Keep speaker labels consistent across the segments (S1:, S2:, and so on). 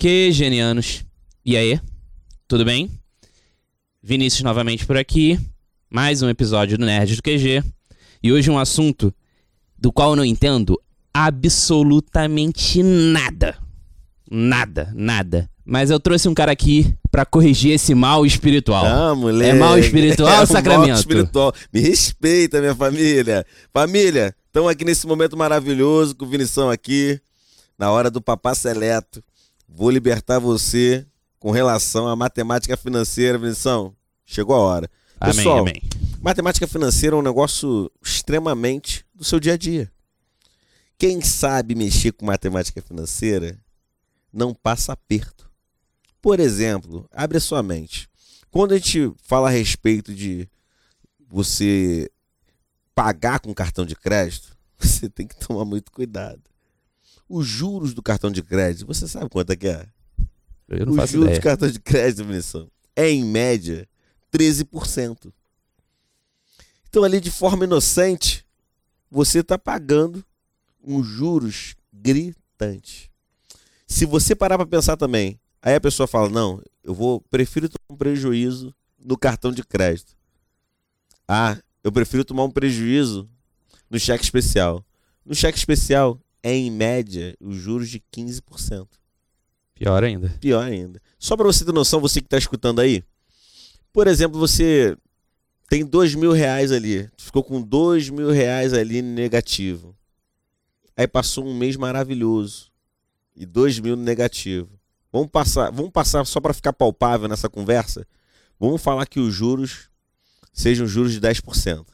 S1: Que genianos. E aí? Tudo bem? Vinícius novamente por aqui. Mais um episódio do Nerd do QG. E hoje um assunto do qual eu não entendo absolutamente nada. Nada, nada. Mas eu trouxe um cara aqui pra corrigir esse mal espiritual.
S2: Ah, moleque.
S1: É mal espiritual
S2: é
S1: sacramento?
S2: Mal espiritual. Me respeita, minha família. Família, estamos aqui nesse momento maravilhoso com o Vinição aqui, na hora do Papá Seleto. Vou libertar você com relação à matemática financeira, Vinição. Chegou a hora.
S1: Amém,
S2: Pessoal,
S1: amém.
S2: Matemática financeira é um negócio extremamente do seu dia a dia. Quem sabe mexer com matemática financeira não passa aperto. Por exemplo, abre a sua mente. Quando a gente fala a respeito de você pagar com cartão de crédito, você tem que tomar muito cuidado. Os juros do cartão de crédito, você sabe quanto é que é?
S1: Eu não
S2: Os
S1: faço
S2: juros
S1: ideia.
S2: do cartão de crédito, Vinição, é em média 13%. Então, ali de forma inocente, você está pagando uns juros gritantes. Se você parar para pensar também, aí a pessoa fala: Não, eu vou, prefiro tomar um prejuízo no cartão de crédito. Ah, eu prefiro tomar um prejuízo no cheque especial. No cheque especial é em média os juros de 15%.
S1: Pior ainda.
S2: Pior ainda. Só para você ter noção, você que está escutando aí. Por exemplo, você tem dois mil reais ali. Ficou com dois mil reais ali negativo. Aí passou um mês maravilhoso. E dois mil negativo. Vamos passar, vamos passar só para ficar palpável nessa conversa. Vamos falar que os juros sejam juros de 10%.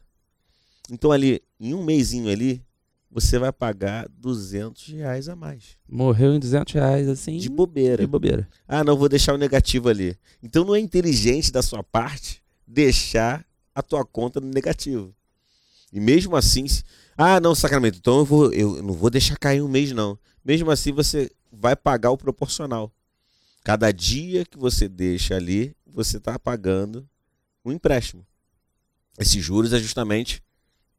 S2: Então ali, em um mêsinho ali, você vai pagar 200 reais a mais.
S1: Morreu em 200 reais, assim.
S2: De bobeira.
S1: de bobeira.
S2: Ah, não, vou deixar o negativo ali. Então não é inteligente da sua parte deixar a tua conta no negativo. E mesmo assim, ah, não, sacramento, então eu, vou, eu não vou deixar cair um mês, não. Mesmo assim, você vai pagar o proporcional. Cada dia que você deixa ali, você está pagando um empréstimo. Esses juros é justamente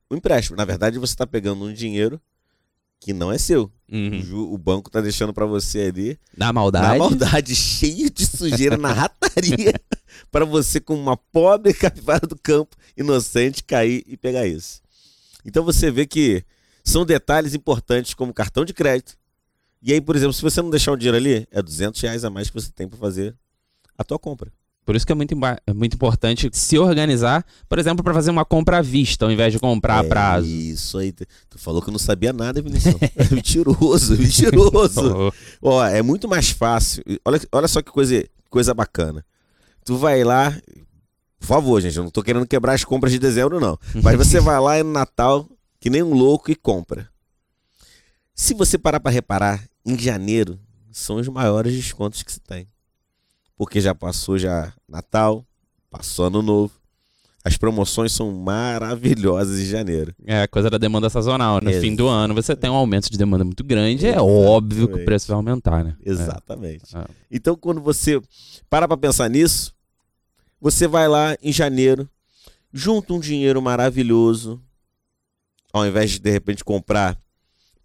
S2: um empréstimo. Na verdade, você está pegando um dinheiro que não é seu. O
S1: Uhum.
S2: O banco está deixando para você ali
S1: Na maldade.
S2: na maldade, cheio de sujeira na rataria, para você, com uma pobre capivara do campo, inocente, cair e pegar isso. Então você vê que são detalhes importantes como cartão de crédito. E aí, por exemplo, se você não deixar o dinheiro ali, é 200 reais a mais que você tem para fazer a tua compra.
S1: Por isso que é muito, é muito importante se organizar, por exemplo, para fazer uma compra à vista, ao invés de comprar a
S2: É
S1: prazo.
S2: Isso aí. Tu falou que eu não sabia nada, Vinicius. É mentiroso, mentiroso.
S1: Oh,
S2: Ó, é muito mais fácil. Olha, olha só que coisa, coisa bacana. Tu vai lá. Por favor, gente, eu não tô querendo quebrar as compras de dezembro, não. Mas você vai lá no Natal, que nem um louco, e compra. Se você parar pra reparar, em janeiro são os maiores descontos que se tem. Porque já passou já Natal, passou Ano Novo. As promoções são maravilhosas em janeiro.
S1: É a coisa da demanda sazonal. No fim do ano você tem um aumento de demanda muito grande, é óbvio que o preço vai aumentar, né?
S2: Exatamente.
S1: É.
S2: Então, quando você para pra pensar nisso, você vai lá em janeiro, junta um dinheiro maravilhoso, ao invés de de repente comprar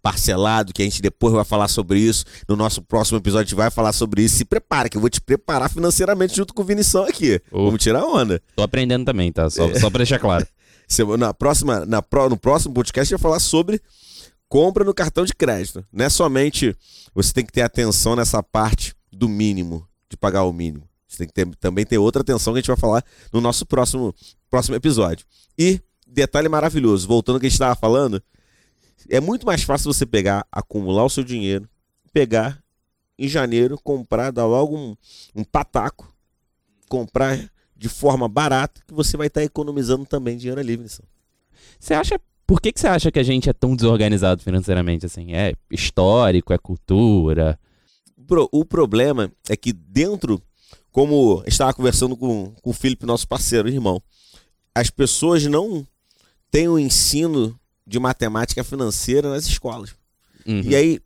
S2: parcelado, que a gente depois vai falar sobre isso. No nosso próximo episódio a gente vai falar sobre isso. Se prepara, que eu vou te preparar financeiramente junto com o Vinição aqui. Vamos tirar onda.
S1: Tô aprendendo também, tá?
S2: É.
S1: Só, só pra deixar claro.
S2: Na próxima, na, no próximo podcast a gente vai falar sobre compra no cartão de crédito. Não é somente você tem que ter atenção nessa parte do mínimo, de pagar o mínimo. Você tem que ter, também ter outra atenção que a gente vai falar no nosso próximo, próximo episódio. E, detalhe maravilhoso, voltando ao que a gente estava falando, é muito mais fácil você pegar, acumular o seu dinheiro, pegar em janeiro, comprar, dar logo um, um pataco, comprar de forma barata, que você vai estar economizando também dinheiro ali, Vinícius.
S1: Você acha. Por que, que você acha que a gente é tão desorganizado financeiramente assim? É histórico, é cultura.
S2: O problema é que dentro, como estava conversando com, com o Felipe, nosso parceiro, irmão, as pessoas não têm o ensino de matemática financeira nas escolas.
S1: Uhum.
S2: E aí,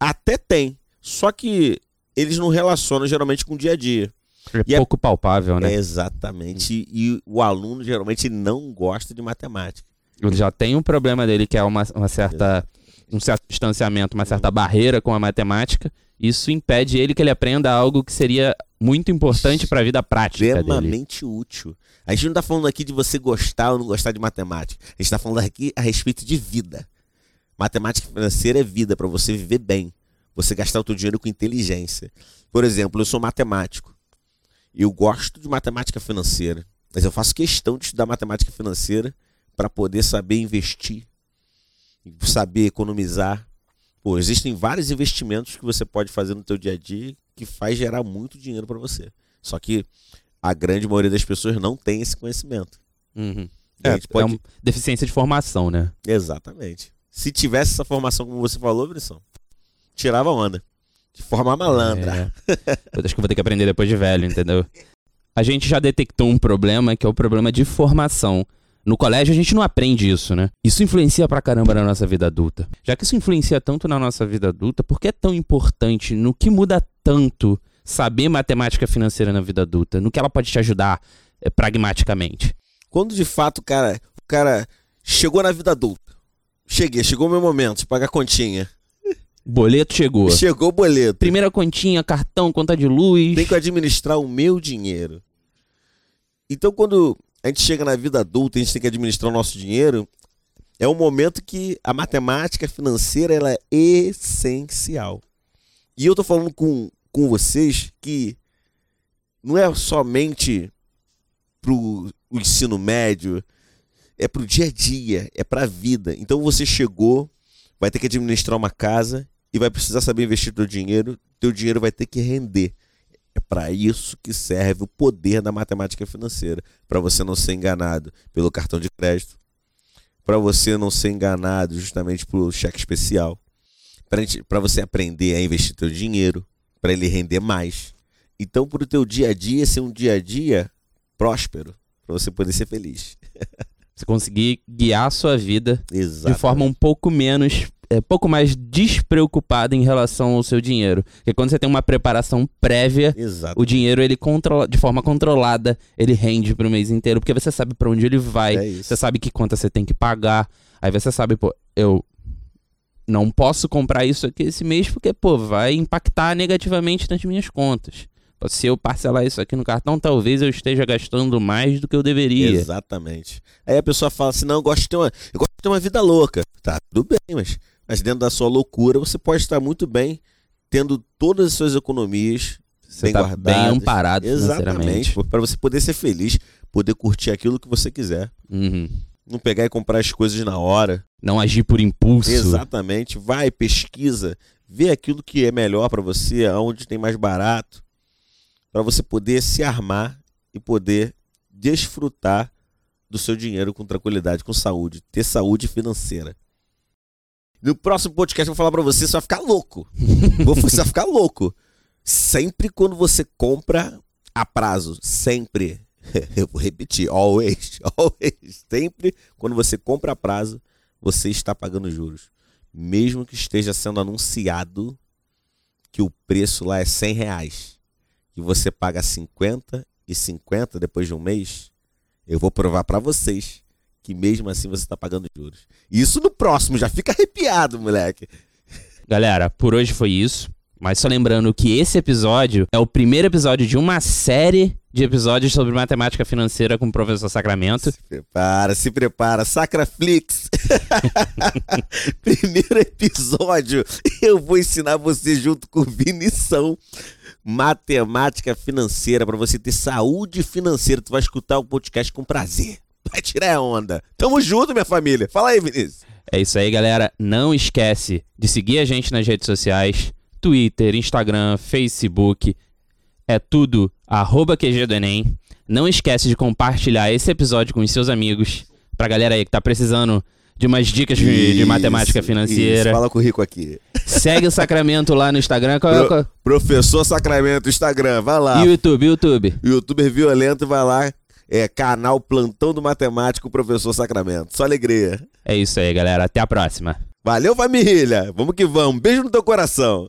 S2: até tem, só que eles não relacionam geralmente com o dia a dia.
S1: é
S2: e é-
S1: pouco palpável, né?
S2: É, exatamente. E, e o aluno geralmente não gosta de matemática.
S1: Ele já tem um problema dele que é uma, uma certa um certo distanciamento, uma certa barreira com a matemática, isso impede ele que ele aprenda algo que seria muito importante para a vida prática dele.
S2: extremamente útil. A gente não tá falando aqui de você gostar ou não gostar de matemática. A gente tá falando aqui a respeito de vida. Matemática financeira é vida para você viver bem. Você gastar o seu dinheiro com inteligência. Por exemplo, eu sou matemático. Eu gosto de matemática financeira, mas eu faço questão de estudar matemática financeira para poder saber investir, saber economizar. Pô, existem vários investimentos que você pode fazer no teu dia a dia que faz gerar muito dinheiro para você. Só que a grande maioria das pessoas não tem esse conhecimento.
S1: Uhum.
S2: A
S1: É,
S2: pode-
S1: é uma deficiência de formação, né?
S2: Exatamente. Se tivesse essa formação como você falou, Brisson, tirava onda. De forma malandra.
S1: É. Acho que vou ter que aprender depois de velho, entendeu? A gente já detectou um problema que é o problema de formação. No colégio a gente não aprende isso, né? Isso influencia pra caramba na nossa vida adulta. Já que isso influencia tanto na nossa vida adulta, por que é tão importante? No que muda tanto saber matemática financeira na vida adulta? No que ela pode te ajudar eh, pragmaticamente?
S2: Quando de fato, cara, o cara chegou na vida adulta. Cheguei, chegou o meu momento de pagar continha.
S1: O boleto chegou.
S2: Chegou o boleto.
S1: Primeira continha, cartão, conta de luz.
S2: Tem que administrar o meu dinheiro. Então, quando a gente chega na vida adulta, a gente tem que administrar o nosso dinheiro, é um momento que a matemática financeira ela é essencial. E eu tô falando com, com vocês que não é somente pro o ensino médio, é pro dia a dia, é pra vida. Então você chegou, vai ter que administrar uma casa e vai precisar saber investir teu dinheiro, teu dinheiro vai ter que render. É para isso que serve o poder da matemática financeira, para você não ser enganado pelo cartão de crédito, para você não ser enganado justamente pelo cheque especial, para você aprender a investir teu dinheiro, para ele render mais. Então, para o teu dia a dia ser um dia a dia próspero, para você poder ser feliz.
S1: Você conseguir guiar a sua vida
S2: Exato.
S1: de forma um pouco menos, é, pouco mais despreocupada em relação ao seu dinheiro. Porque quando você tem uma preparação prévia,
S2: Exato.
S1: o dinheiro ele controla, de forma controlada, ele rende pro mês inteiro, porque você sabe para onde ele vai,
S2: É
S1: você sabe que conta você tem que pagar. Aí você sabe, pô, eu não posso comprar isso aqui esse mês porque, pô, vai impactar negativamente nas minhas contas. Se eu parcelar isso aqui no cartão, talvez eu esteja gastando mais do que eu deveria.
S2: Exatamente. Aí a pessoa fala assim: não, eu gosto de ter uma, eu gosto de ter uma vida louca. Tá, tudo bem, mas, mas dentro da sua loucura você pode estar muito bem tendo todas as suas economias
S1: Você
S2: bem
S1: tá
S2: guardadas.
S1: bem amparado.
S2: Exatamente. Para você poder ser feliz, poder curtir aquilo que você quiser.
S1: Uhum.
S2: Não pegar e comprar as coisas na hora.
S1: Não agir por impulso.
S2: Exatamente. Vai, pesquisa, vê aquilo que é melhor para você, aonde tem mais barato, para você poder se armar e poder desfrutar do seu dinheiro com tranquilidade, com saúde, ter saúde financeira. No próximo podcast eu vou falar para você, você vai ficar louco. Você vai ficar louco. Sempre quando você compra a prazo, sempre. Eu vou repetir, always, always. Sempre quando você compra a prazo, você está pagando juros. Mesmo que esteja sendo anunciado que o preço lá é 100 reais e você paga 50 e 50 depois de um mês, eu vou provar para vocês que mesmo assim você está pagando juros. Isso no próximo, já fica arrepiado, moleque.
S1: Galera, por hoje foi isso. Mas só lembrando que esse episódio é o primeiro episódio de uma série de episódios sobre matemática financeira com o professor Sacramento.
S2: Se prepara, se prepara, Sacraflix. Primeiro episódio, eu vou ensinar você junto com o Vinição matemática financeira para você ter saúde financeira. Tu vai escutar o podcast com prazer. Vai tirar a onda. Tamo junto, minha família. Fala aí, Vinícius.
S1: É isso aí, galera. Não esquece de seguir a gente nas redes sociais: Twitter, Instagram, Facebook. É tudo arroba QG do Enem. Não esquece de compartilhar esse episódio com os seus amigos. Pra galera aí que tá precisando de umas dicas de, de matemática
S2: Isso,
S1: financeira.
S2: isso. Fala com o Rico aqui.
S1: Segue o Sacramento lá no Instagram. Qual é
S2: Pro- Professor Sacramento, Instagram, vai lá.
S1: E o YouTube, YouTube.
S2: Youtuber violento, vai lá. É canal Plantão do Matemático, Professor Sacramento. Só alegria.
S1: É isso aí, galera. Até a próxima.
S2: Valeu, família. Vamos que vamos. Beijo no teu coração.